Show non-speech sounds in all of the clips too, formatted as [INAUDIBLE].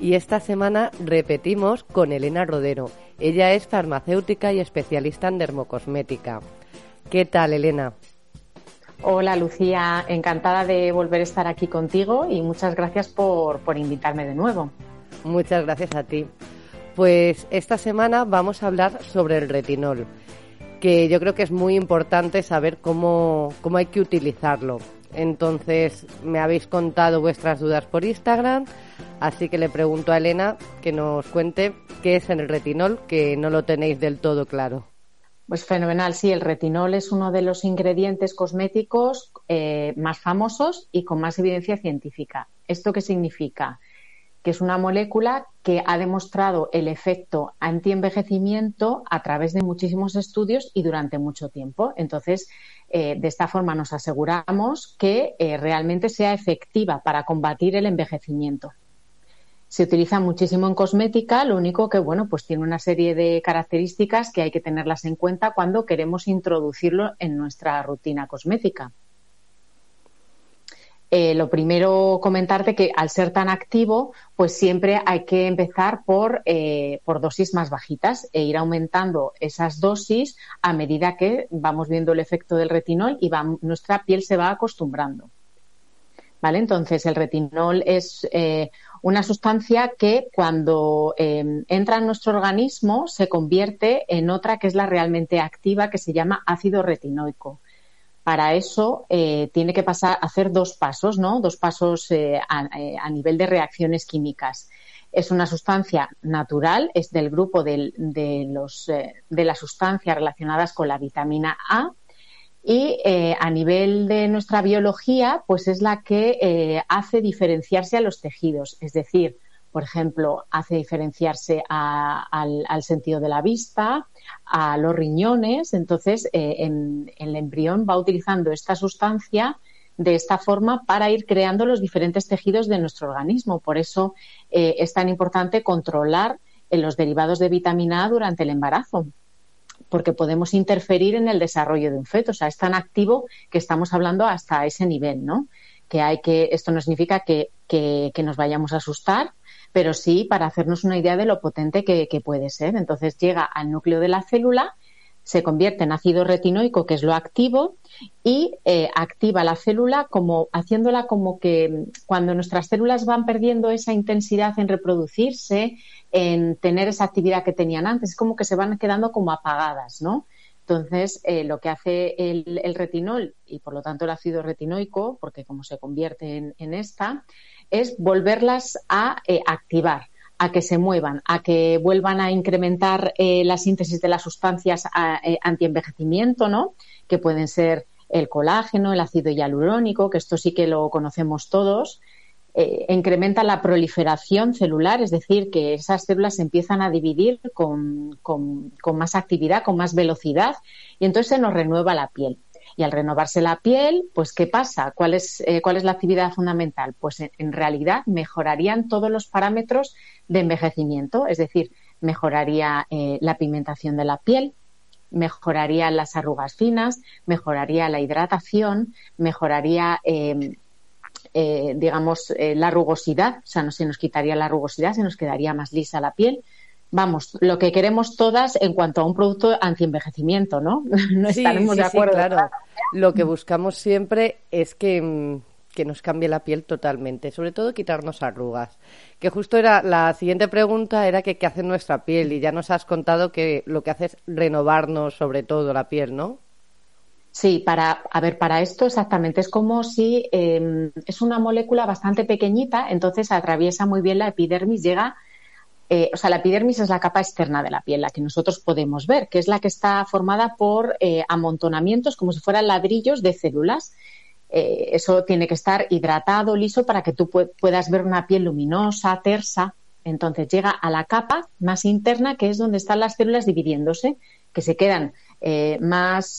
y esta semana repetimos con Elena Rodero. Ella es farmacéutica y especialista en dermocosmética. ¿Qué tal, Elena? Hola, Lucía. Encantada de volver a estar aquí contigo y muchas gracias por, por invitarme de nuevo. Muchas gracias a ti. Pues esta semana vamos a hablar sobre el retinol, que yo creo que es muy importante saber cómo, cómo hay que utilizarlo. Entonces, me habéis contado vuestras dudas por Instagram, así que le pregunto a Elena que nos cuente qué es el retinol, que no lo tenéis del todo claro. Pues fenomenal, sí, el retinol es uno de los ingredientes cosméticos eh, más famosos y con más evidencia científica. ¿Esto qué significa? Que es una molécula que ha demostrado el efecto antienvejecimiento a través de muchísimos estudios y durante mucho tiempo. Entonces, eh, de esta forma nos aseguramos que eh, realmente sea efectiva para combatir el envejecimiento. Se utiliza muchísimo en cosmética, lo único que, bueno, pues tiene una serie de características que hay que tenerlas en cuenta cuando queremos introducirlo en nuestra rutina cosmética. Eh, lo primero comentarte que al ser tan activo, pues siempre hay que empezar por, eh, por dosis más bajitas e ir aumentando esas dosis a medida que vamos viendo el efecto del retinol y nuestra piel se va acostumbrando. ¿Vale? Entonces, el retinol es eh, una sustancia que cuando entra en nuestro organismo se convierte en otra que es la realmente activa que se llama ácido retinoico para eso eh, tiene que pasar hacer dos pasos, ¿no? Dos pasos eh, eh, a, nivel de reacciones químicas. Es una sustancia natural, es del grupo de las sustancias relacionadas con la vitamina A y a nivel de nuestra biología, pues es la que hace diferenciarse a los tejidos, es decir, por ejemplo, hace diferenciarse al, sentido de la vista, a los riñones. Entonces, eh, en, el embrión va utilizando esta sustancia de esta forma para ir creando los diferentes tejidos de nuestro organismo. Por eso eh, es tan importante controlar eh, los derivados de vitamina A durante el embarazo porque podemos interferir en el desarrollo de un feto. O sea, es tan activo que estamos hablando hasta ese nivel, ¿no? Que hay que, esto no significa que, que nos vayamos a asustar, pero sí para hacernos una idea de lo potente que, puede ser. Entonces llega al núcleo de la célula, se convierte en ácido retinoico, que es lo activo, y eh, activa la célula como haciéndola como que cuando nuestras células van perdiendo esa intensidad en reproducirse, en tener esa actividad que tenían antes, es como que se van quedando como apagadas, ¿no? Entonces, eh, lo que hace el, retinol y por lo tanto el ácido retinoico, porque como se convierte en esta, es volverlas a eh, activar, a que se muevan, a que vuelvan a incrementar eh, la síntesis de las sustancias eh, antienvejecimiento, ¿no? Que pueden ser el colágeno, el ácido hialurónico, que esto sí que lo conocemos todos. incrementa la proliferación celular, es decir, que esas células se empiezan a dividir con, con más actividad, con más velocidad, y entonces se nos renueva la piel. Y al renovarse la piel, pues ¿qué pasa? ¿Cuál es, eh, cuál es la actividad fundamental? Pues en, realidad mejorarían todos los parámetros de envejecimiento, es decir, mejoraría eh, la pigmentación de la piel, mejoraría las arrugas finas, mejoraría la hidratación, mejoraría, em, eh, digamos, la rugosidad, o sea, no se nos quitaría la rugosidad, se nos quedaría más lisa la piel, vamos, lo que queremos todas en cuanto a un producto anti-envejecimiento, ¿no? [LAUGHS] no estaremos de acuerdo. claro. Lo que buscamos siempre es que, mm, que, nos cambie la piel totalmente, sobre todo quitarnos arrugas. Que justo era la siguiente pregunta era que qué hace nuestra piel y ya nos has contado que lo que hace es renovarnos sobre todo la piel, ¿no? Sí, para, a ver, para esto exactamente es como si em, es una molécula bastante pequeñita, entonces atraviesa muy bien la epidermis, llega eh, o sea, la epidermis es la capa externa de la piel, la que nosotros podemos ver, que es la que está formada por eh, amontonamientos como si fueran ladrillos de células. Eh, eso tiene que estar hidratado, liso, para que tú puedas ver una piel luminosa, tersa. Entonces llega a la capa más interna, que es donde están las células dividiéndose. que se quedan más,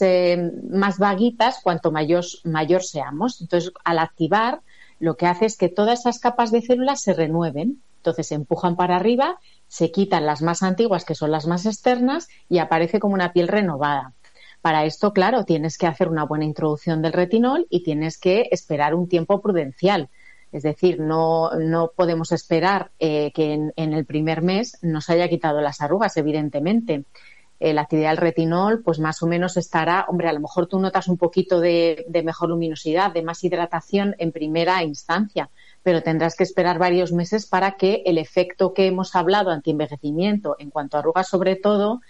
más vaguitas cuanto mayor, mayor seamos. Entonces, al activar, lo que hace es que todas esas capas de células se renueven. Entonces, se empujan para arriba, se quitan las más antiguas, que son las más externas, y aparece como una piel renovada. Para esto, claro, tienes que hacer una buena introducción del retinol y tienes que esperar un tiempo prudencial. Es decir, no, no podemos esperar eh, que en, el primer mes nos haya quitado las arrugas, evidentemente. Eh, la actividad del retinol, pues más o menos estará, hombre, a lo mejor tú notas un poquito de mejor luminosidad, de más hidratación en primera instancia, pero tendrás que esperar varios meses para que el efecto que hemos hablado antienvejecimiento, en cuanto a arrugas sobre todo,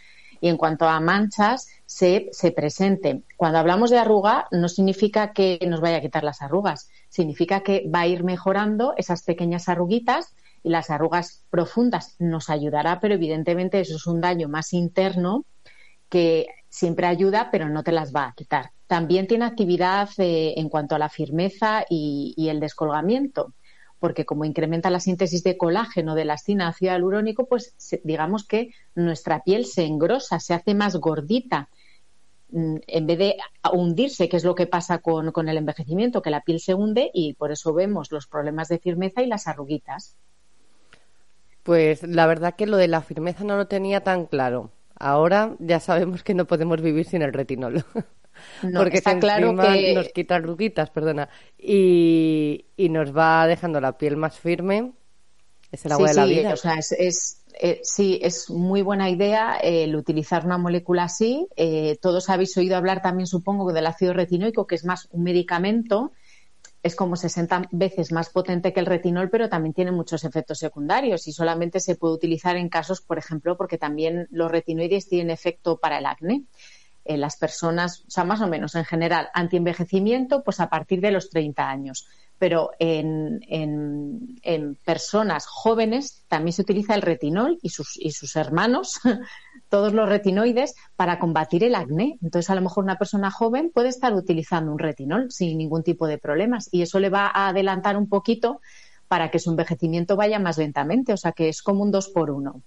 y en cuanto a manchas, se, se presente. Cuando hablamos de arruga, no significa que nos vaya a quitar las arrugas, significa que va a ir mejorando esas pequeñas arruguitas y las arrugas profundas nos ayudará, pero evidentemente eso es un daño más interno que siempre ayuda, pero no te las va a quitar. También tiene actividad eh, en cuanto a la firmeza y el descolgamiento porque como incrementa la síntesis de colágeno de la acina ácido hialurónico, pues digamos que nuestra piel se engrosa, se hace más gordita. Mm, en vez de hundirse, que es lo que pasa con, con el envejecimiento, que la piel se hunde y por eso vemos los problemas de firmeza y las arruguitas. Pues la verdad que lo de la firmeza no lo tenía tan claro. Ahora ya sabemos que no podemos vivir sin el retinol. [LAUGHS] porque está claro que nos quita arruguitas, perdona, y, y, nos va dejando la piel más firme. Es el agua de la vida. O sea, es, eh, sí, es muy buena idea el utilizar una molécula así. Eh, todos habéis oído hablar también, supongo, del ácido retinoico, que es más un medicamento. Es como 60 veces más potente que el retinol, pero también tiene muchos efectos secundarios y solamente se puede utilizar en casos, por ejemplo, porque también los retinoides tienen efecto para el acné en las personas, o sea, más o menos en general, antienvejecimiento, pues a partir de los 30 años. Pero en, en, en, personas jóvenes también se utiliza el retinol y sus, y sus hermanos, [LAUGHS] todos los retinoides, para combatir el acné. Entonces, a lo mejor una persona joven puede estar utilizando un retinol sin ningún tipo de problemas y eso le va a adelantar un poquito para que su envejecimiento vaya más lentamente. O sea, que es como un dos por uno.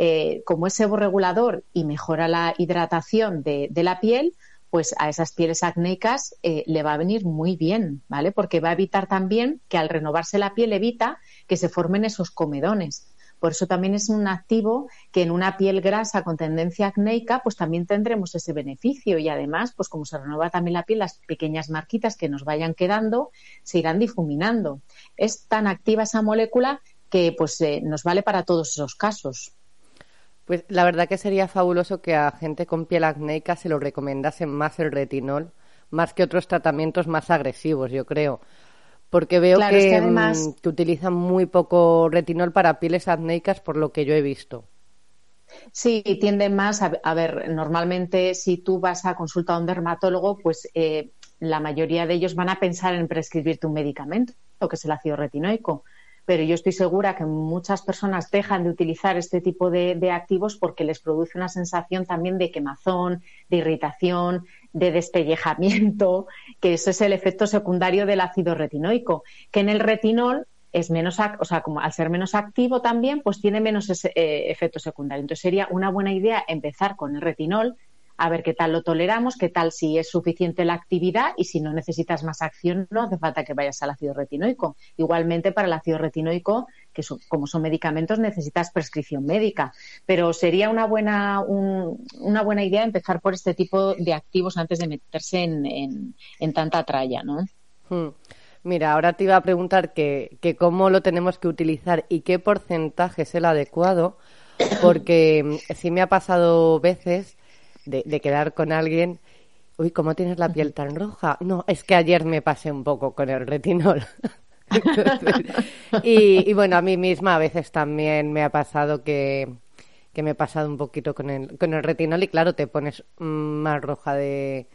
Eh, como es seborregulador y mejora la hidratación de, la piel, pues a esas pieles acnéicas eh, le va a venir muy bien, ¿vale? Porque va a evitar también que al renovarse la piel evita que se formen esos comedones. Por eso también es un activo que en una piel grasa con tendencia acnéica, pues también tendremos ese beneficio y además, pues como se renueva también la piel, las pequeñas marquitas que nos vayan quedando se irán difuminando. Es tan activa esa molécula que pues eh, nos vale para todos esos casos. Pues la verdad que sería fabuloso que a gente con piel acnéica se lo recomendasen más el retinol, más que otros tratamientos más agresivos, yo creo. Porque veo que, mm, que, utilizan muy poco retinol para pieles acnéicas, por lo que yo he visto. Sí, tienden más a, a ver, normalmente si tú vas a consulta a un dermatólogo, pues eh, la mayoría de ellos van a pensar en prescribirte un medicamento, que es el ácido retinoico pero yo estoy segura que muchas personas dejan de utilizar este tipo de, activos porque les produce una sensación también de quemazón, de irritación, de despellejamiento, [LAUGHS] que eso es el efecto secundario del ácido retinoico, que en el retinol es menos, o sea, como al ser menos activo también, pues tiene menos ese, eh, efecto secundario. Entonces sería una buena idea empezar con el retinol, a ver qué tal lo toleramos, qué tal si es suficiente la actividad y si no necesitas más acción, no hace falta que vayas al ácido retinoico. Igualmente, para el ácido retinoico, que como son medicamentos, necesitas prescripción médica. Pero sería una buena, una buena idea empezar por este tipo de activos antes de meterse en, tanta tralla, ¿no? Hmm. Mira, ahora te iba a preguntar que, que cómo lo tenemos que utilizar y qué porcentaje es el adecuado, porque sí me ha pasado veces de, quedar con alguien uy, ¿cómo tienes la piel tan roja? No, es que ayer me pasé un poco con el retinol. [LAUGHS] y, bueno, a mí misma a veces también me ha pasado que, que me he pasado un poquito con el, con el retinol y claro, te pones más roja de,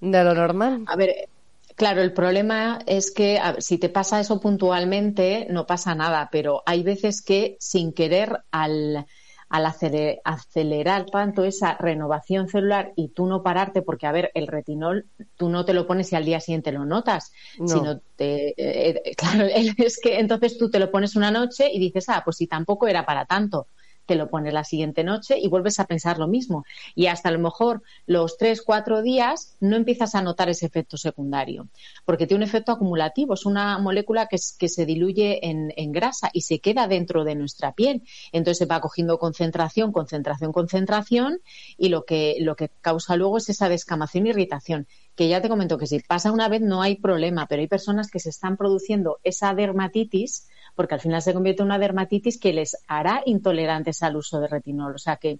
de lo normal. A ver, claro, el problema es que si te pasa eso puntualmente, no pasa nada, pero hay veces que sin querer al al acelerar tanto esa renovación celular y tú no pararte, porque a ver, el retinol tú no te lo pones y al día siguiente lo notas, sino te, eh, [LAUGHS] claro, es que entonces tú te lo pones una noche y dices, ah, pues si tampoco era para tanto. Te lo pones la siguiente noche y vuelves a pensar lo mismo. Y hasta a lo mejor los tres, cuatro días no empiezas a notar ese efecto secundario, porque tiene un efecto acumulativo. Es una molécula que, que se diluye en, en, grasa y se queda dentro de nuestra piel. Entonces se va cogiendo concentración, concentración, concentración y lo que, lo que causa luego es esa descamación e irritación. Que ya te comento que si pasa una vez no hay problema, pero hay personas que se están produciendo esa dermatitis porque al final se convierte en una dermatitis que les hará intolerantes al uso de retinol. O sea que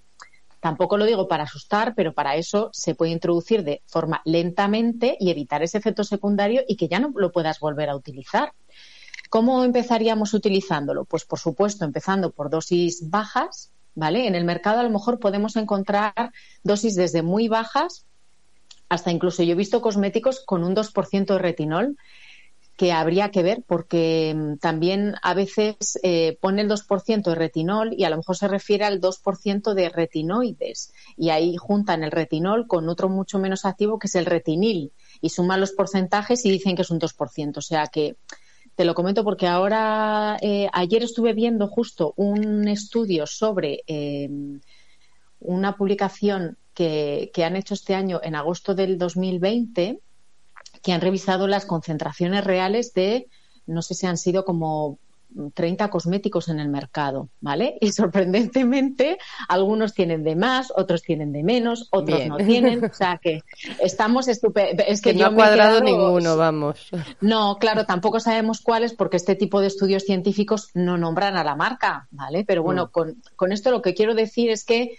tampoco lo digo para asustar, pero para eso se puede introducir de forma lentamente y evitar ese efecto secundario y que ya no lo puedas volver a utilizar. ¿Cómo empezaríamos utilizándolo? Pues por supuesto, empezando por dosis bajas, ¿vale? En el mercado a lo mejor podemos encontrar dosis desde muy bajas hasta incluso yo he visto cosméticos con un 2% de retinol que habría que ver porque mm, también a veces eh, pone el 2% de retinol y a lo mejor se refiere al 2% de retinoides y ahí juntan el retinol con otro mucho menos activo que es el retinil y suman los porcentajes y dicen que es un 2%. O sea que te lo comento porque ahora, eh, ayer estuve viendo justo un estudio sobre eh, una publicación que, que han hecho este año en agosto del 2020 que han revisado las concentraciones reales de, no sé si han sido como 30 cosméticos en el mercado, ¿vale? Y sorprendentemente, algunos tienen de más, otros tienen de menos, otros no tienen. O sea que estamos estupendos. Es que, no ha cuadrado ninguno, vamos. No, claro, tampoco sabemos cuáles porque este tipo de estudios científicos no nombran a la marca, ¿vale? Pero bueno, mm. con, con, esto lo que quiero decir es que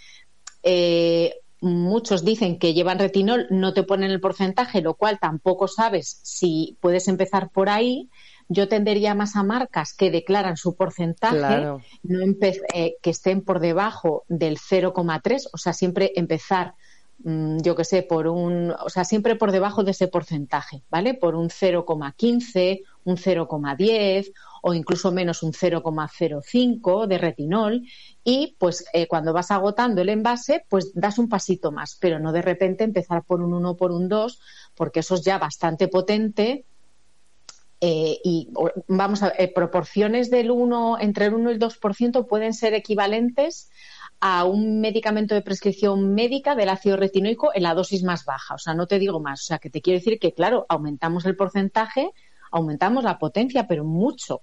eh, muchos dicen que llevan retinol, no te ponen el porcentaje, lo cual tampoco sabes si puedes empezar por ahí. Yo tendería más a marcas que declaran su porcentaje, no eh, que estén por debajo del 0,3, o sea, siempre empezar mm, yo que sé, por un, o sea, siempre por debajo de ese porcentaje, ¿vale? Por un 0,15, un 0,10 o incluso menos un 0,05 de retinol y pues eh, cuando vas agotando el envase pues das un pasito más, pero no de repente empezar por un 1 por un 2 porque eso es ya bastante potente eh, y vamos a eh, proporciones del 1 entre el 1 y el 2% pueden ser equivalentes a un medicamento de prescripción médica del ácido retinoico en la dosis más baja. O sea, no te digo más. O sea, que te quiero decir que, claro, aumentamos el porcentaje, aumentamos la potencia, pero mucho.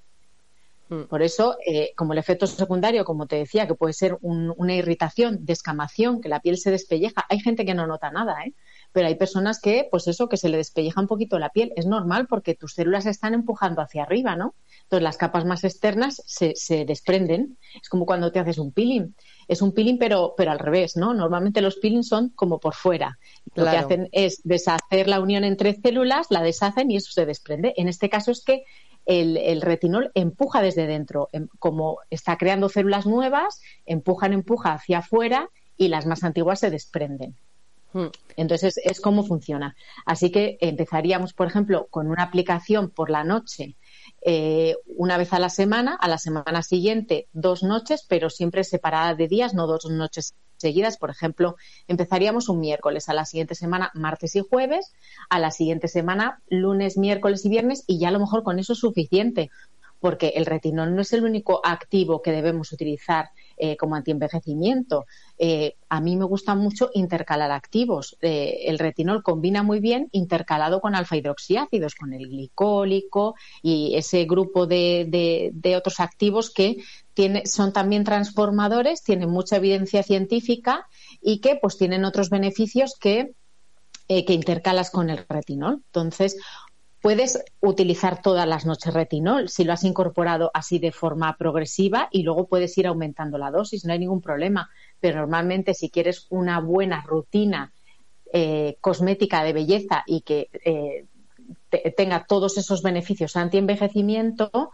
Mm. Por eso, eh, como el efecto secundario, como te decía, que puede ser una irritación, descamación, que la piel se despelleja, hay gente que no nota nada, ¿eh? pero hay personas que, pues eso, que se le despelleja un poquito la piel. Es normal porque tus células se están empujando hacia arriba, ¿no? Entonces las capas más externas se, se desprenden. Es como cuando te haces un peeling. Es un peeling, pero, pero al revés, ¿no? Normalmente los peelings son como por fuera. Lo que hacen es deshacer la unión entre células, la deshacen y eso se desprende. En este caso es que el, retinol empuja desde dentro, em, como está creando células nuevas, empujan, empuja hacia afuera y las más antiguas se desprenden. Hmm. Entonces es como funciona. Así que empezaríamos, por ejemplo, con una aplicación por la noche eh, una vez a la semana, a la semana siguiente dos noches, pero siempre separada de días, no dos noches seguidas. Por ejemplo, empezaríamos un miércoles, a la siguiente semana martes y jueves, a la siguiente semana lunes, miércoles y viernes y ya a lo mejor con eso es suficiente porque el retinol no es el único activo que debemos utilizar eh, como antienvejecimiento. Eh, a mí me gusta mucho intercalar activos. Eh, el retinol combina muy bien intercalado con alfa hidroxiácidos, con el glicólico y ese grupo de, otros activos que son también transformadores, tienen mucha evidencia científica y que pues tienen otros beneficios que que intercalas con el retinol. Entonces, Puedes utilizar todas las noches retinol si lo has incorporado así de forma progresiva y luego puedes ir aumentando la dosis, no hay ningún problema. Pero normalmente si quieres una buena rutina eh, cosmética de belleza y que eh, tenga todos esos beneficios anti-envejecimiento,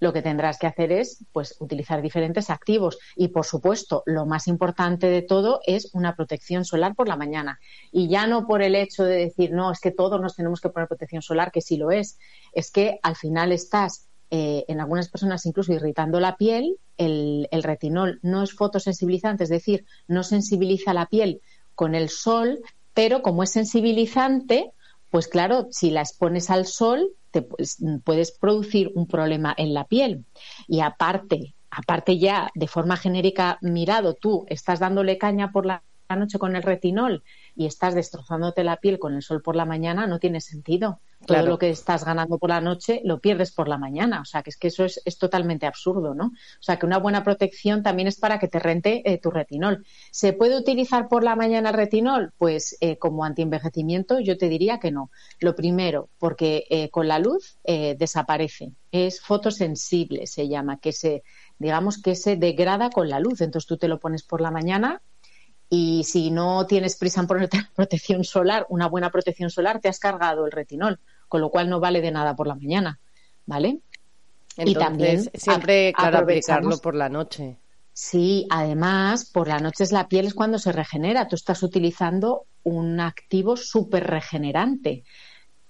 lo que tendrás que hacer es pues utilizar diferentes activos. Y por supuesto lo más importante de todo es una protección solar por la mañana. Y ya no por el hecho de decir no es que todos nos tenemos que poner protección solar que sí lo es. Es que al final estás eh, en algunas personas incluso irritando la piel el, el retinol no es fotosensibilizante es decir no sensibiliza la piel con el sol pero como es sensibilizante pues claro, si la expones al sol, te puedes producir un problema en la piel. Y aparte, aparte ya de forma genérica mirado, tú estás dándole caña por la noche con el retinol y estás destrozándote la piel con el sol por la mañana, no tiene sentido. Todo lo que estás ganando por la noche lo pierdes por la mañana. O sea, que es que eso es, totalmente absurdo, ¿no? O sea, que una buena protección también es para que te rente eh, tu retinol. ¿Se puede utilizar por la mañana el retinol? Pues eh, como antienvejecimiento yo te diría que no. Lo primero, porque eh, con la luz desaparece. Es fotosensible, se llama, que se, digamos que se degrada con la luz. Entonces tú te lo pones por la mañana y si no tienes prisa en ponerte protección solar, una buena protección solar, te has cargado el retinol, con lo cual no vale de nada por la mañana, ¿vale? y también siempre, claro, aplicarlo por la noche. Sí, además, por la noche es la piel es cuando se regenera. Tú estás utilizando un activo súper regenerante.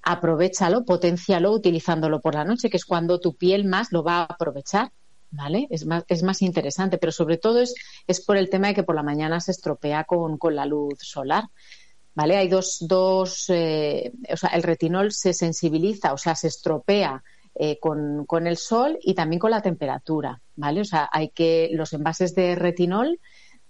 Aprovechalo, potencialo utilizándolo por la noche, que es cuando tu piel más lo va a aprovechar. ¿Vale? Es más, es más interesante, pero sobre todo es, es por el tema de que por la mañana se estropea con, la luz solar. ¿Vale? Hay dos, dos eh, o sea, el retinol se sensibiliza, o sea, se estropea eh, con, con, el sol y también con la temperatura, ¿vale? O sea, hay que los envases de retinol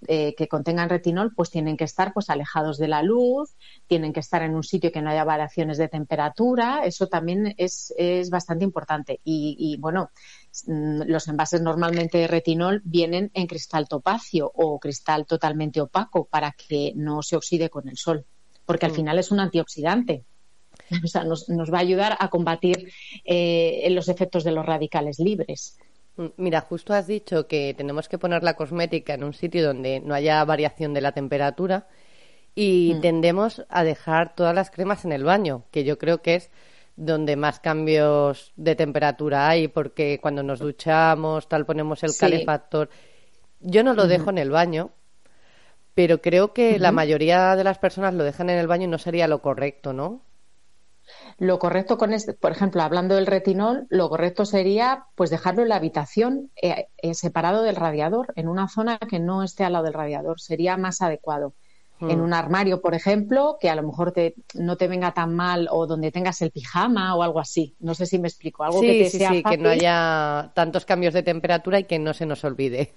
eh, que contengan retinol pues tienen que estar pues alejados de la luz, tienen que estar en un sitio que no haya variaciones de temperatura, eso también es, es bastante importante. Y, bueno, mm, los envases normalmente de retinol vienen en cristal topacio o cristal totalmente opaco para que no se oxide con el sol, porque al mm. final es un antioxidante. [LAUGHS] O sea, nos, va a ayudar a combatir eh, los efectos de los radicales libres. Mira, justo has dicho que tenemos que poner la cosmética en un sitio donde no haya variación de la temperatura y mm. tendemos a dejar todas las cremas en el baño, que yo creo que es donde más cambios de temperatura hay, porque cuando nos duchamos, tal, ponemos el calefactor. Yo no lo dejo en el baño, pero creo que la mayoría de las personas lo dejan en el baño y no sería lo correcto, ¿no? Lo correcto con este, por ejemplo, hablando del retinol, lo correcto sería pues dejarlo en la habitación eh, eh, separado del radiador, en una zona que no esté al lado del radiador, sería más adecuado. En hmm. un armario, por ejemplo, que a lo mejor te, no te venga tan mal o donde tengas el pijama o algo así. No sé si me explico. Algo que te sea que no haya tantos cambios de temperatura y que no se nos olvide.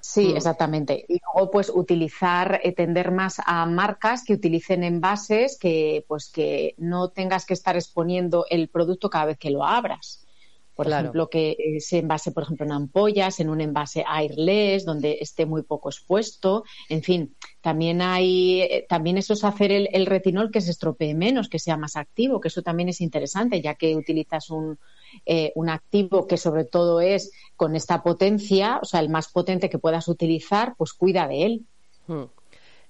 Sí, mm. exactamente. Y luego, pues, utilizar, eh, tender más a marcas que utilicen envases que, pues, que no tengas que estar exponiendo el producto cada vez que lo abras. Por ejemplo, que se envase, por ejemplo, en ampollas, en un envase airless, donde esté muy poco expuesto. En fin, también hay, eh, también eso es hacer el, retinol que se estropee menos, que sea más activo, que eso también es interesante, ya que utilizas un, eh, un activo que sobre todo es con esta potencia, o sea, el más potente que puedas utilizar, pues cuida de él. Hmm.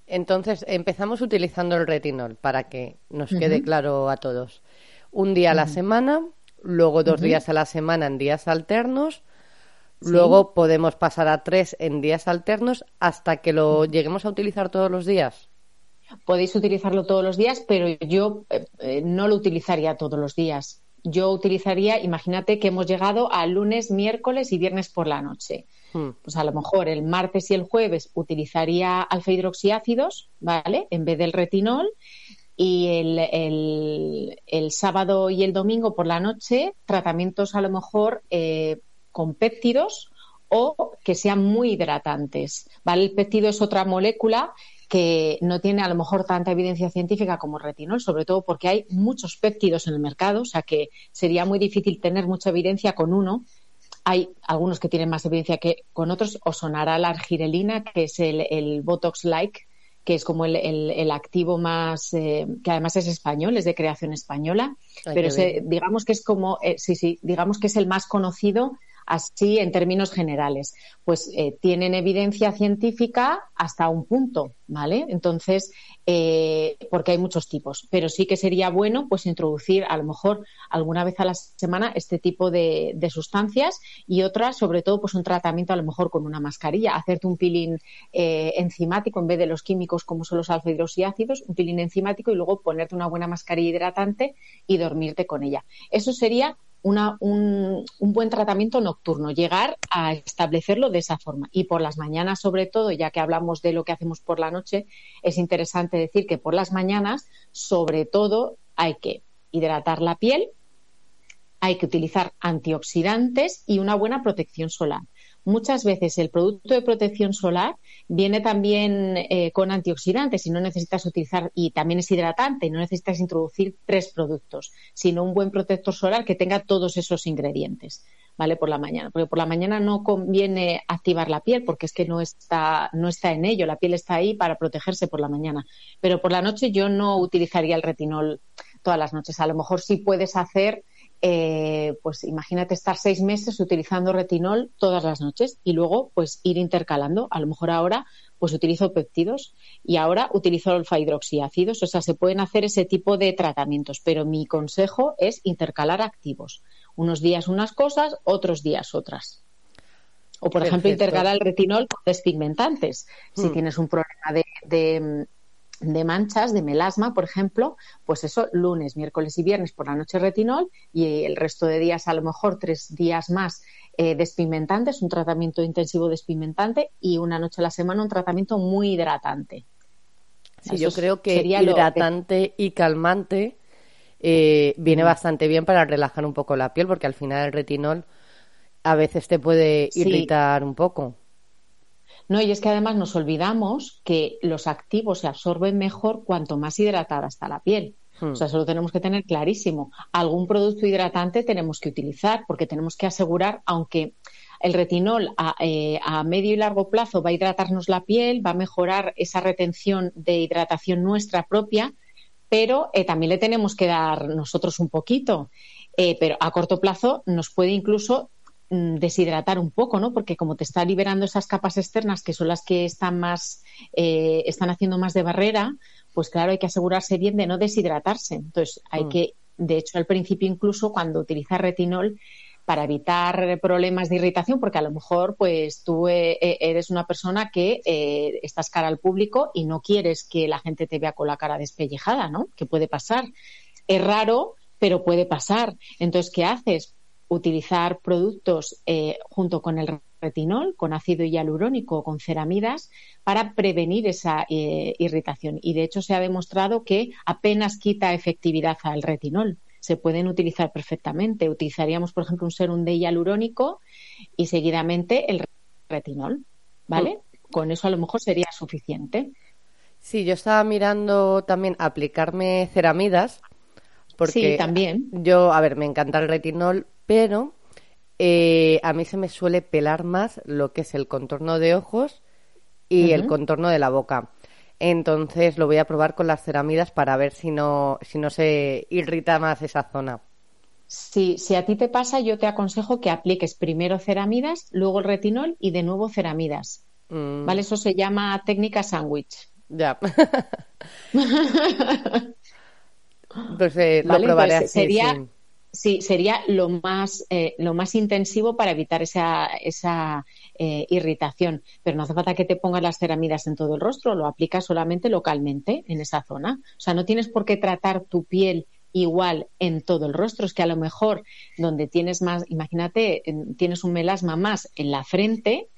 Entonces, empezamos utilizando el retinol para que nos quede claro a todos. Un día a la semana, luego dos días a la semana en días alternos, luego podemos pasar a tres en días alternos hasta que lo lleguemos a utilizar todos los días. Podéis utilizarlo todos los días, pero yo eh, eh, no lo utilizaría todos los días. Yo utilizaría, imagínate que hemos llegado a lunes, miércoles y viernes por la noche. Hmm. Pues a lo mejor el martes y el jueves utilizaría alfa hidroxiácidos, ¿vale? En vez del retinol y el, el, sábado y el domingo por la noche tratamientos a lo mejor eh, con péptidos o que sean muy hidratantes. ¿vale? El péptido es otra molécula que no tiene a lo mejor tanta evidencia científica como retinol, sobre todo porque hay muchos péptidos en el mercado, o sea que sería muy difícil tener mucha evidencia con uno. Hay algunos que tienen más evidencia que con otros, o sonará la argirelina, que es el, el Botox-like, que es como el, activo más, eh, que además es español, es de creación española, pero digamos que es como, eh, sí, sí, digamos que es el más conocido así en términos generales. Pues eh, tienen evidencia científica hasta un punto, ¿vale? Entonces, eh, porque hay muchos tipos, pero sí que sería bueno pues introducir a lo mejor alguna vez a la semana este tipo de, sustancias y otras, sobre todo, pues un tratamiento a lo mejor con una mascarilla, hacerte un peeling eh, enzimático en vez de los químicos como son los alfa hidroxiácidos, un peeling enzimático y luego ponerte una buena mascarilla hidratante y dormirte con ella. Eso sería un, buen tratamiento nocturno, llegar a establecerlo de esa forma. Y por las mañanas, sobre todo, ya que hablamos de lo que hacemos por la noche, es interesante decir que por las mañanas, sobre todo, hay que hidratar la piel, hay que utilizar antioxidantes y una buena protección solar. Muchas veces el producto de protección solar viene también eh, con antioxidantes y no necesitas utilizar, y también es hidratante, y no necesitas introducir tres productos, sino un buen protector solar que tenga todos esos ingredientes. ¿vale? Por la mañana. Porque por la mañana no conviene activar la piel porque es que no está, no está en ello. La piel está ahí para protegerse por la mañana. Pero por la noche yo no utilizaría el retinol todas las noches. A lo mejor sí puedes hacer, eh, pues imagínate estar seis meses utilizando retinol todas las noches y luego pues ir intercalando. A lo mejor ahora pues utilizo péptidos y ahora utilizo alfa hidroxiácidos. O sea, se pueden hacer ese tipo de tratamientos, pero mi consejo es intercalar activos. Unos días unas cosas, otros días otras. O, por ejemplo, intercalar el retinol con despigmentantes. Si hmm. tienes un problema de, de, manchas, de melasma, por ejemplo, pues eso, lunes, miércoles y viernes por la noche retinol y el resto de días, a lo mejor tres días más, eh, despigmentantes, un tratamiento intensivo despigmentante y una noche a la semana un tratamiento muy hidratante. Sí, yo creo que hidratante y calmante eh, viene bastante bien para relajar un poco la piel, porque al final el retinol a veces te puede irritar un poco. No, y es que además nos olvidamos que los activos se absorben mejor cuanto más hidratada está la piel. Hmm. O sea, eso lo tenemos que tener clarísimo. Algún producto hidratante tenemos que utilizar porque tenemos que asegurar, aunque el retinol a, eh, a, medio y largo plazo va a hidratarnos la piel, va a mejorar esa retención de hidratación nuestra propia, pero eh, también le tenemos que dar nosotros un poquito. Eh, pero a corto plazo nos puede incluso deshidratar un poco, ¿no? Porque como te está liberando esas capas externas que son las que están más, eh, están haciendo más de barrera, pues claro, hay que asegurarse bien de no deshidratarse. Entonces, hay mm. que, de hecho, al principio incluso cuando utilizas retinol, para evitar problemas de irritación, porque a lo mejor pues tú eh, eh, eres una persona que eh, estás cara al público y no quieres que la gente te vea con la cara despellejada, ¿no? Que puede pasar. Es raro, pero puede pasar. Entonces, ¿qué haces? Utilizar productos junto con el retinol, con ácido hialurónico o con ceramidas para prevenir esa irritación. Y de hecho se ha demostrado que apenas quita efectividad al retinol se pueden utilizar perfectamente. Utilizaríamos, por ejemplo, un serum de hialurónico y seguidamente el retinol, ¿vale? Mm. Con eso a lo mejor sería suficiente. Sí, yo estaba mirando también aplicarme ceramidas. Porque sí, también. Yo, a ver, me encanta el retinol, pero eh, a mí se me suele pelar más lo que es el contorno de ojos y el contorno de la boca. Entonces lo voy a probar con las ceramidas para ver si no, si no se irrita más esa zona. Si, si a ti te pasa, yo te aconsejo que apliques primero ceramidas, luego el retinol y de nuevo ceramidas. Mm. ¿Vale? Eso se llama técnica sándwich. Ya. Entonces [LAUGHS] lo probaré así. Sería, sí. Sería lo más, eh, lo más intensivo para evitar esa, esa eh, irritación. Pero no hace falta que te pongas las ceramidas en todo el rostro, lo aplicas solamente localmente en esa zona. O sea, no tienes por qué tratar tu piel igual en todo el rostro. Es que a lo mejor donde tienes más, imagínate, tienes un melasma más en la frente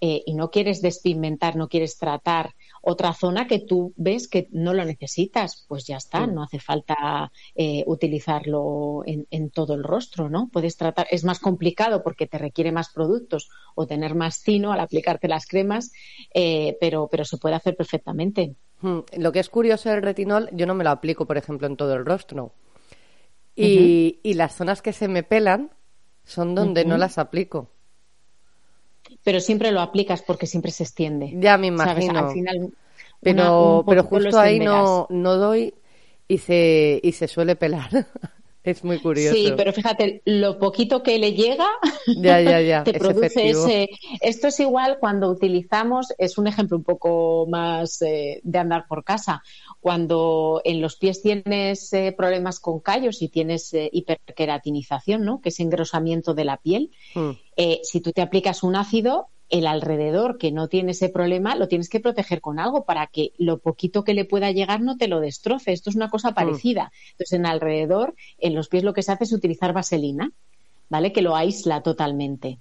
eh, y no quieres despigmentar, no quieres tratar otra zona que tú ves que no lo necesitas, pues ya está, no hace falta eh, utilizarlo en, todo el rostro, ¿no? Puedes tratar, es más complicado porque te requiere más productos o tener más tino al aplicarte las cremas, eh, pero, pero se puede hacer perfectamente. Hmm, lo que es curioso del retinol, yo no me lo aplico, por ejemplo, en todo el rostro. Y, y las zonas que se me pelan son donde no las aplico pero siempre lo aplicas porque siempre se extiende. Ya me imagino. pero, pero justo ahí no, no doy y se, y se suele pelar. [LAUGHS] es muy curioso. Sí, pero fíjate, lo poquito que le llega [LAUGHS] ya, ya, ya. [LAUGHS] te produce ese. Esto es igual cuando utilizamos, es un ejemplo un poco más eh, de andar por casa. Cuando en los pies tienes eh, problemas con callos y tienes eh, hiperqueratinización, ¿no? Que es engrosamiento de la piel. Hmm. si tú te aplicas un ácido, el alrededor que no tiene ese problema lo tienes que proteger con algo para que lo poquito que le pueda llegar no te lo destroce. Esto es una cosa hmm. parecida. Entonces, en alrededor, en los pies lo que se hace es utilizar vaselina, ¿vale? Que lo aísla totalmente.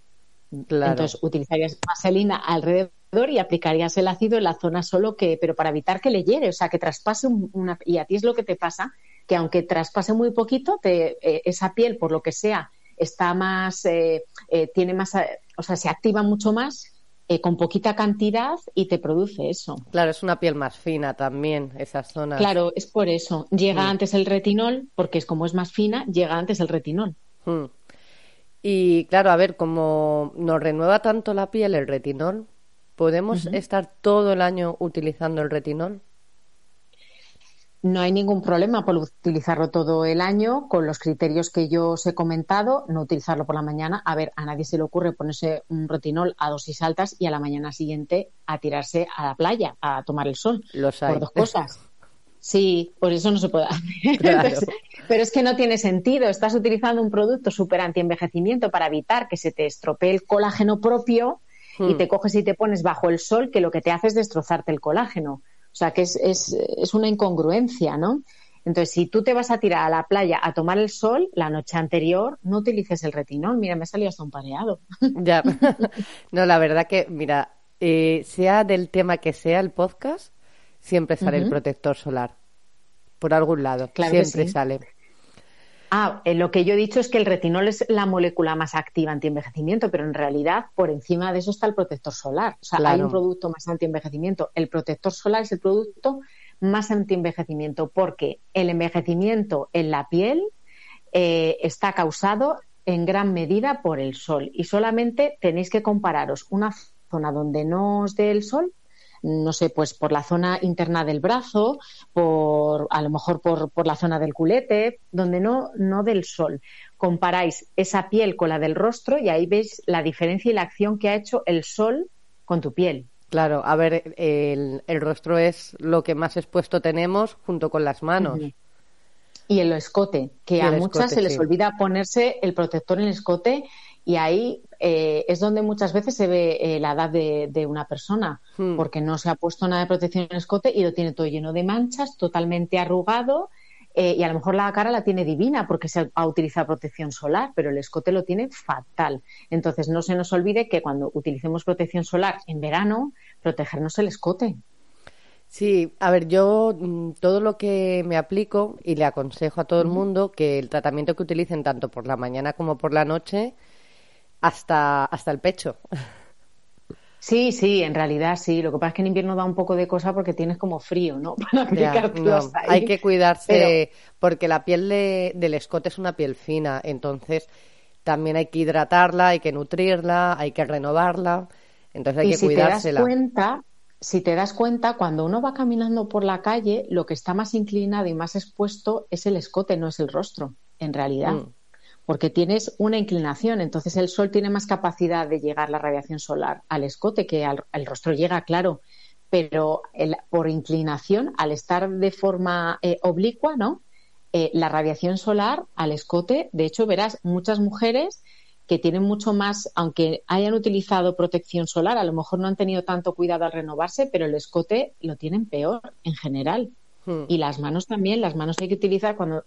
Entonces, utilizarías vaselina alrededor y aplicarías el ácido en la zona solo que, pero para evitar que le llegue, o sea, que traspase una, y a ti es lo que te pasa, que aunque traspase muy poquito, te, eh, esa piel, por lo que sea, está más, eh, eh, tiene más o sea, se activa mucho más eh, con poquita cantidad y te produce eso. Claro, es una piel más fina también, esas zonas. Claro, es por eso. Llega mm. antes el retinol, porque es como es más fina, llega antes el retinol. Mm. Y claro, a ver, como nos renueva tanto la piel el retinol, ¿podemos estar todo el año utilizando el retinol? No hay ningún problema por utilizarlo todo el año con los criterios que yo os he comentado, no utilizarlo por la mañana. A ver, a nadie se le ocurre ponerse un retinol a dosis altas y a la mañana siguiente a tirarse a la playa a tomar el sol. Los hay. Por dos cosas. [LAUGHS] Sí, por eso no se puede hacer. [LAUGHS] pero es que no tiene sentido. Estás utilizando un producto súper anti-envejecimiento para evitar que se te estropee el colágeno propio y hmm. te coges y te pones bajo el sol, que lo que te hace es destrozarte el colágeno. O sea, que es, es, una incongruencia, ¿no? Entonces, si tú te vas a tirar a la playa a tomar el sol la noche anterior, no utilices el retinol. Mira, me salido hasta un pareado. [LAUGHS] Ya. [LAUGHS] No, la verdad que, mira, eh, sea del tema que sea el podcast, siempre sale el protector solar. Por algún lado. siempre sale. Ah, eh, lo que yo he dicho es que el retinol es la molécula más activa anti-envejecimiento, pero en realidad por encima de eso está el protector solar. O sea, hay un producto más anti-envejecimiento. El protector solar es el producto más anti-envejecimiento porque el envejecimiento en la piel eh, está causado en gran medida por el sol y solamente tenéis que compararos una zona donde no os dé el sol no sé, pues por la zona interna del brazo, por a lo mejor por, por la zona del culete, donde no, no del sol. Comparáis esa piel con la del rostro y ahí veis la diferencia y la acción que ha hecho el sol con tu piel. Claro, a ver, el, el rostro es lo que más expuesto tenemos junto con las manos. Y el escote, que a muchas se les olvida ponerse el protector en el escote y ahí eh, es donde muchas veces se ve eh, la edad de, una persona, hmm. porque no se ha puesto nada de protección en el escote y lo tiene todo lleno de manchas, totalmente arrugado. Eh, y a lo mejor la cara la tiene divina porque se ha utilizado protección solar, pero el escote lo tiene fatal. Entonces, no se nos olvide que cuando utilicemos protección solar en verano, protegernos el escote. Sí, a ver, yo mm, todo lo que me aplico y le aconsejo a todo el mundo que el tratamiento que utilicen tanto por la mañana como por la noche hasta, hasta el pecho. [LAUGHS] Sí, sí, en realidad sí. Lo que pasa es que en invierno da un poco de cosa porque tienes como frío, ¿no? [LAUGHS] Para Hay que cuidarse porque la piel del escote es una piel fina, entonces también hay que hidratarla, hay que nutrirla, hay que renovarla. Entonces hay que si cuidársela. Te das cuenta, si te das cuenta, cuando uno va caminando por la calle, lo que está más inclinado y más expuesto es el escote, no es el rostro, en realidad. Mm porque tienes una inclinación, entonces el sol tiene más capacidad de llegar la radiación solar al escote que al, rostro llega, claro, pero por inclinación, al estar de forma eh, oblicua, ¿no? Eh, la radiación solar al escote, de hecho, verás muchas mujeres que tienen mucho más, aunque hayan utilizado protección solar, a lo mejor no han tenido tanto cuidado al renovarse, pero el escote lo tienen peor en general. Hmm. Y las manos también, las manos hay que utilizar cuando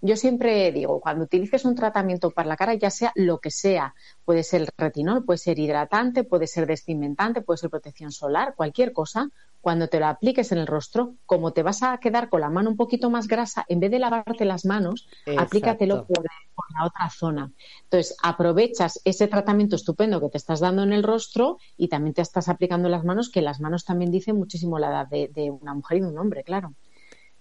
yo siempre digo, cuando utilices un tratamiento para la cara, ya sea lo que sea, puede ser retinol, puede ser hidratante, puede ser despigmentante, puede ser protección solar, cualquier cosa, cuando te lo apliques en el rostro, como te vas a quedar con la mano un poquito más grasa, en vez de lavarte las manos, aplícatelo por, la otra zona. Entonces, aprovechas ese tratamiento estupendo que te estás dando en el rostro y también te estás aplicando en las manos, que las manos también dicen muchísimo la edad de una mujer y de un hombre, claro.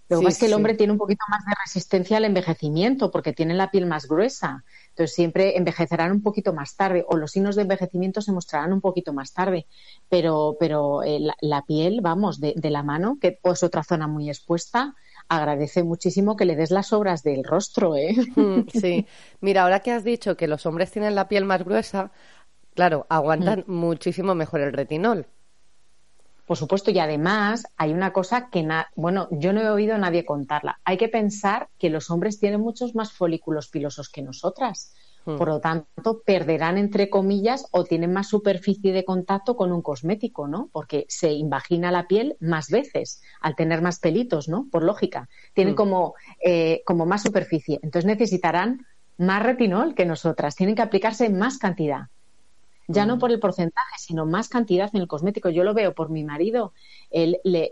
Lo que es que el hombre tiene un poquito más de resistencia al envejecimiento porque tiene la piel más gruesa. Entonces siempre envejecerán un poquito más tarde o los signos de envejecimiento se mostrarán un poquito más tarde. Pero, pero eh, la, piel, vamos, de, la mano, que es otra zona muy expuesta, agradece muchísimo que le des las obras del rostro. ¿eh? Mm, [LAUGHS] sí. Mira, ahora que has dicho que los hombres tienen la piel más gruesa, claro, aguantan mm. muchísimo mejor el retinol. Por supuesto, y además hay una cosa que, bueno, yo no he oído a nadie contarla. Hay que pensar que los hombres tienen muchos más folículos pilosos que nosotras. Hmm. Por lo tanto, perderán, entre comillas, o tienen más superficie de contacto con un cosmético, ¿no? Porque se invagina la piel más veces al tener más pelitos, ¿no? Por lógica. Tienen hmm. como, eh, como más superficie. Entonces necesitarán más retinol que nosotras. Tienen que aplicarse más cantidad ya no mm. por el porcentaje, sino más cantidad en el cosmético. Yo lo veo por mi marido, él, le,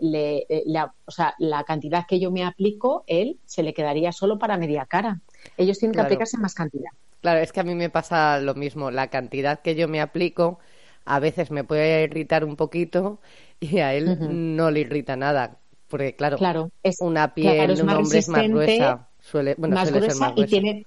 eh, la, o sea, la cantidad que yo me aplico, él se le quedaría solo para media cara. Ellos tienen que aplicarse más cantidad. Claro, es que a mí me pasa lo mismo. La cantidad que yo me aplico a veces me puede irritar un poquito y a él no le irrita nada. Porque, claro, claro es, una piel de un hombre es más gruesa. Suele, bueno, más suele ser más y tiene,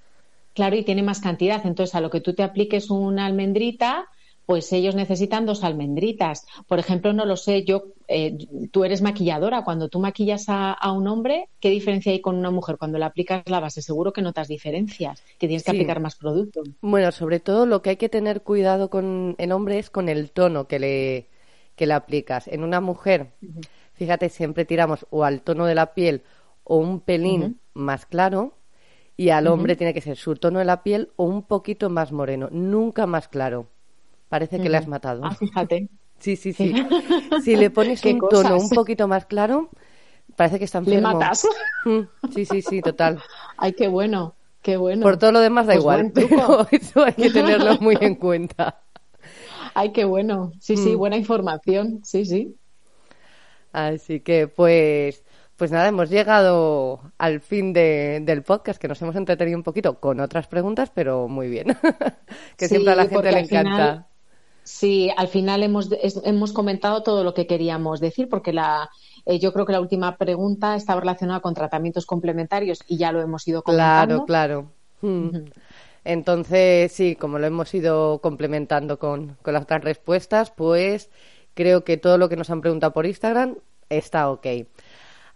claro, y tiene más cantidad. Entonces, a lo que tú te apliques una almendrita, pues ellos necesitan dos almendritas. Por ejemplo, no lo sé, yo, eh, tú eres maquilladora, cuando tú maquillas a, un hombre, ¿qué diferencia hay con una mujer? Cuando le aplicas la base, seguro que notas diferencias, que tienes que aplicar más producto. Bueno, sobre todo lo que hay que tener cuidado con el hombre es con el tono que le, que le aplicas. En una mujer, fíjate, siempre tiramos o al tono de la piel o un pelín más claro, y al hombre tiene que ser su tono de la piel o un poquito más moreno, nunca más claro. Parece que le has matado. Ah, fíjate. [LAUGHS] Sí, sí, sí. si le pones [LAUGHS] un tono un poquito más claro, parece que está enfermo. ¿Le matas? Mm, sí, sí, sí, total. Ay, qué bueno, qué bueno. Por todo lo demás da pues igual, pero [LAUGHS] eso hay que tenerlo muy en cuenta. Ay, qué bueno. Sí, sí, mm. buena información. Sí, sí. Así que, pues, pues nada, hemos llegado al fin de, del podcast, que nos hemos entretenido un poquito con otras preguntas, pero muy bien. que siempre a la gente le encanta. Sí, al final hemos, hemos comentado todo lo que queríamos decir, porque la, eh, yo creo que la última pregunta estaba relacionada con tratamientos complementarios y ya lo hemos ido comentando. Claro, claro. Mm. Entonces, sí, como lo hemos ido complementando con, con las otras respuestas, pues creo que todo lo que nos han preguntado por Instagram está ok.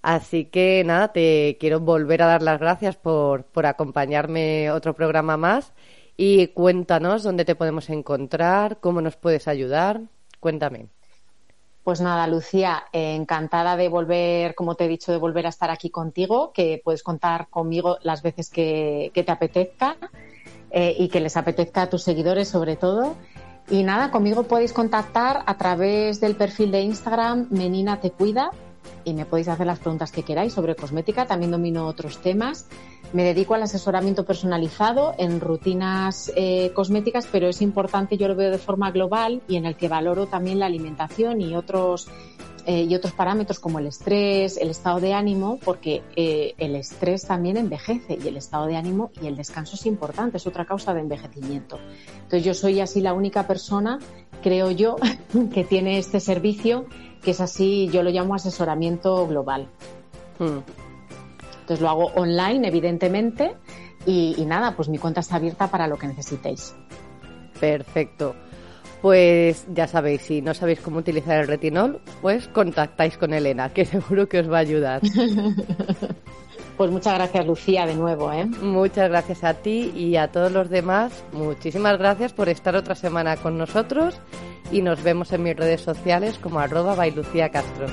Así que nada, te quiero volver a dar las gracias por, por acompañarme otro programa más y cuéntanos dónde te podemos encontrar, cómo nos puedes ayudar. Cuéntame. Pues nada, Lucía, encantada de volver, como te he dicho, de volver a estar aquí contigo, que puedes contar conmigo las veces que, te apetezca eh, y que les apetezca a tus seguidores sobre todo. Y nada, conmigo podéis contactar a través del perfil de Instagram Menina Te Cuida y me podéis hacer las preguntas que queráis sobre cosmética. También domino otros temas. Me dedico al asesoramiento personalizado en rutinas eh, cosméticas, pero es importante, yo lo veo de forma global y en el que valoro también la alimentación y otros eh, y otros parámetros como el estrés, el estado de ánimo, porque eh, el estrés también envejece y el estado de ánimo y el descanso es importante, es otra causa de envejecimiento. Entonces yo soy así la única persona, creo yo, [LAUGHS] que tiene este servicio, que es así, yo lo llamo asesoramiento global. Hmm. Entonces lo hago online, evidentemente, y, nada, pues mi cuenta está abierta para lo que necesitéis. Perfecto. Pues ya sabéis, si no sabéis cómo utilizar el retinol, pues contactáis con Elena, que [LAUGHS] seguro que os va a ayudar. [LAUGHS] pues muchas gracias, Lucía, de nuevo. ¿eh? Muchas gracias a ti y a todos los demás. Muchísimas gracias por estar otra semana con nosotros y nos vemos en mis redes sociales como arroba by Lucía Castro.